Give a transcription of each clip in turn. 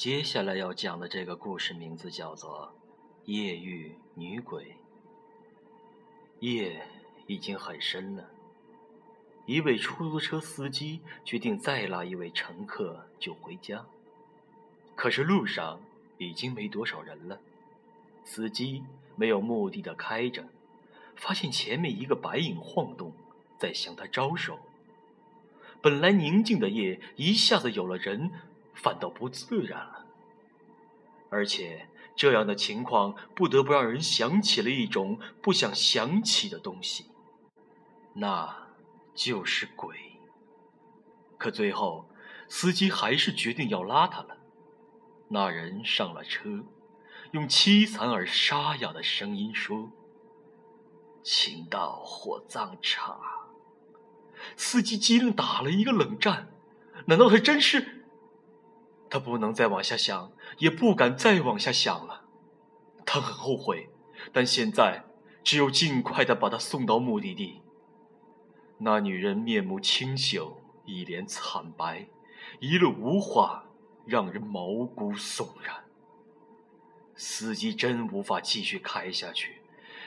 接下来要讲的这个故事名字叫做《夜遇女鬼》。夜已经很深了，一位出租车司机决定再拉一位乘客就回家。可是路上已经没多少人了，司机没有目的的开着，发现前面一个白影晃动，在向他招手。本来宁静的夜一下子有了人。反倒不自然了，而且这样的情况不得不让人想起了一种不想想起的东西，那就是鬼。可最后，司机还是决定要拉他了。那人上了车，用凄惨而沙哑的声音说：“请到火葬场。”司机机灵打了一个冷战，难道他真是？他不能再往下想，也不敢再往下想了。他很后悔，但现在只有尽快的把他送到目的地。那女人面目清秀，一脸惨白，一路无话，让人毛骨悚然。司机真无法继续开下去。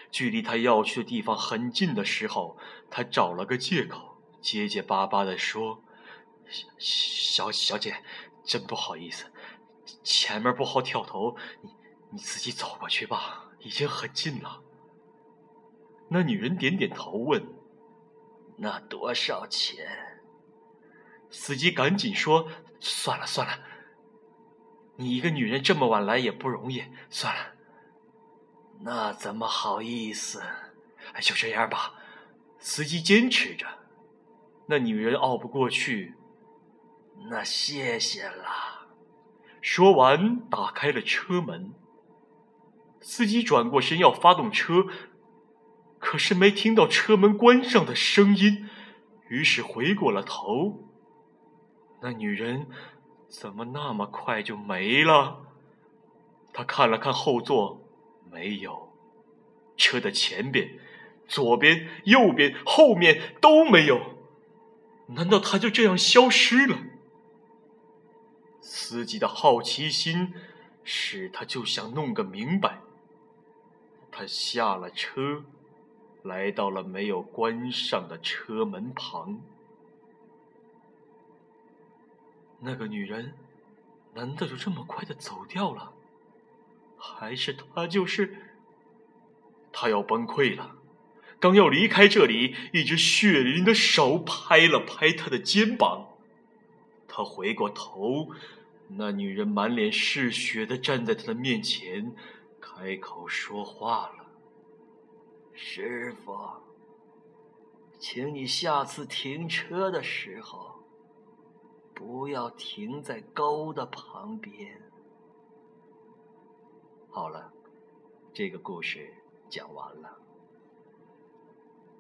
距离他要去的地方很近的时候，他找了个借口，结结巴巴地说：“小小姐。”真不好意思，前面不好挑头，你你自己走过去吧，已经很近了。那女人点点头，问：“那多少钱？”司机赶紧说：“算了算了，你一个女人这么晚来也不容易，算了。”那怎么好意思？就这样吧。司机坚持着，那女人拗不过去。那谢谢了。说完，打开了车门。司机转过身要发动车，可是没听到车门关上的声音，于是回过了头。那女人怎么那么快就没了？他看了看后座，没有。车的前边、左边、右边、后面都没有。难道他就这样消失了？司机的好奇心使他就想弄个明白。他下了车，来到了没有关上的车门旁。那个女人，难道就这么快的走掉了？还是她就是？他要崩溃了。刚要离开这里，一只血淋淋的手拍了拍他的肩膀。他回过头，那女人满脸是血的站在他的面前，开口说话了：“师傅，请你下次停车的时候，不要停在沟的旁边。”好了，这个故事讲完了。